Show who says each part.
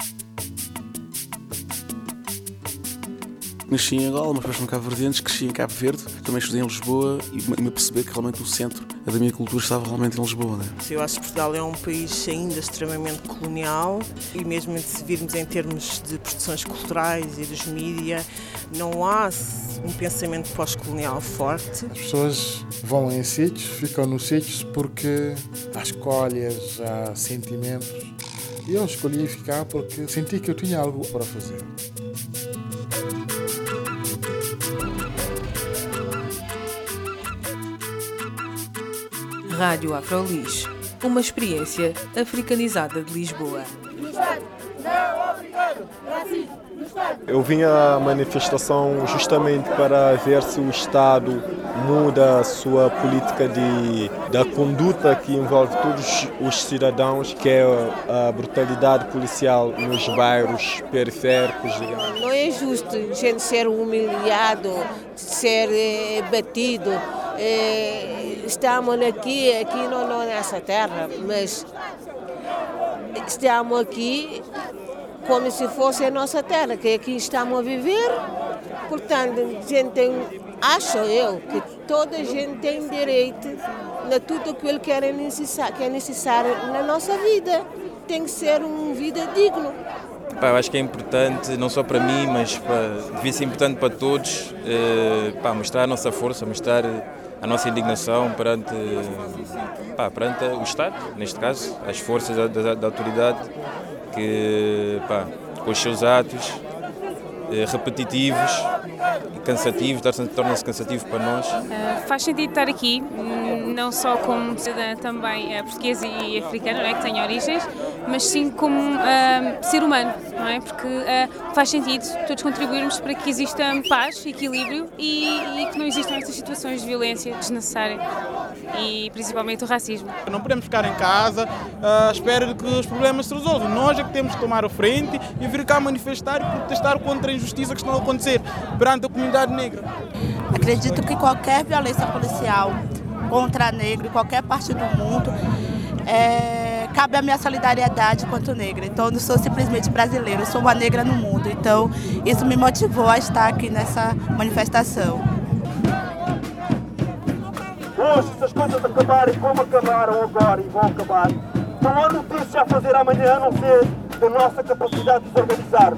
Speaker 1: thank you Nasci em Angola, mas depois no Cabo Verdeantes, cresci em Cabo Verde, também estudei em Lisboa e me perceber que realmente o centro da minha cultura estava realmente em Lisboa. Né?
Speaker 2: Eu acho que Portugal é um país ainda extremamente colonial e mesmo se virmos em termos de produções culturais e dos mídias, não há um pensamento pós-colonial forte.
Speaker 3: As pessoas vão em sítios, ficam nos sítios porque há escolhas, há sentimentos. E eu escolhi ficar porque senti que eu tinha algo para fazer.
Speaker 4: Rádio Afrolis, uma experiência africanizada de Lisboa.
Speaker 5: Eu vim à manifestação justamente para ver se o Estado muda a sua política de, da conduta que envolve todos os cidadãos, que é a brutalidade policial nos bairros periféricos. Digamos.
Speaker 6: Não é justo a gente ser humilhado, ser é, batido. É, estamos aqui, aqui não, não nessa terra, mas estamos aqui como se fosse a nossa terra, que aqui estamos a viver. Portanto, a gente tem, acho eu, que toda a gente tem direito a tudo aquilo que é necessário, que é necessário na nossa vida. Tem que ser uma vida digna.
Speaker 7: Eu acho que é importante, não só para mim, mas para, devia ser importante para todos, eh, pá, mostrar a nossa força, mostrar a nossa indignação perante, pá, perante o Estado, neste caso, as forças da, da, da autoridade, que pá, com os seus atos eh, repetitivos cansativos, torna-se cansativo para nós. Uh,
Speaker 8: faz sentido estar aqui, não só como cidadã também uh, portuguesa e africana, é, que tem origens, mas sim como uh, ser humano, não é? Porque faz sentido todos contribuirmos para que exista paz, equilíbrio e, e que não existam estas situações de violência desnecessária e principalmente o racismo.
Speaker 9: Não podemos ficar em casa à espera de que os problemas se resolvam. Nós é que temos que tomar a frente e vir cá manifestar e protestar contra a injustiça que estão a acontecer perante a comunidade negra.
Speaker 10: Acredito que qualquer violência policial contra negro em qualquer parte do mundo é, cabe a minha solidariedade quanto negra. Então, eu não sou simplesmente brasileira, eu sou uma negra no mundo. Então, isso me motivou a estar aqui nessa manifestação.
Speaker 11: Hoje, se as coisas acabarem como acabaram agora e vão acabar, não há notícia a fazer amanhã a não ser da nossa capacidade de desorganizar.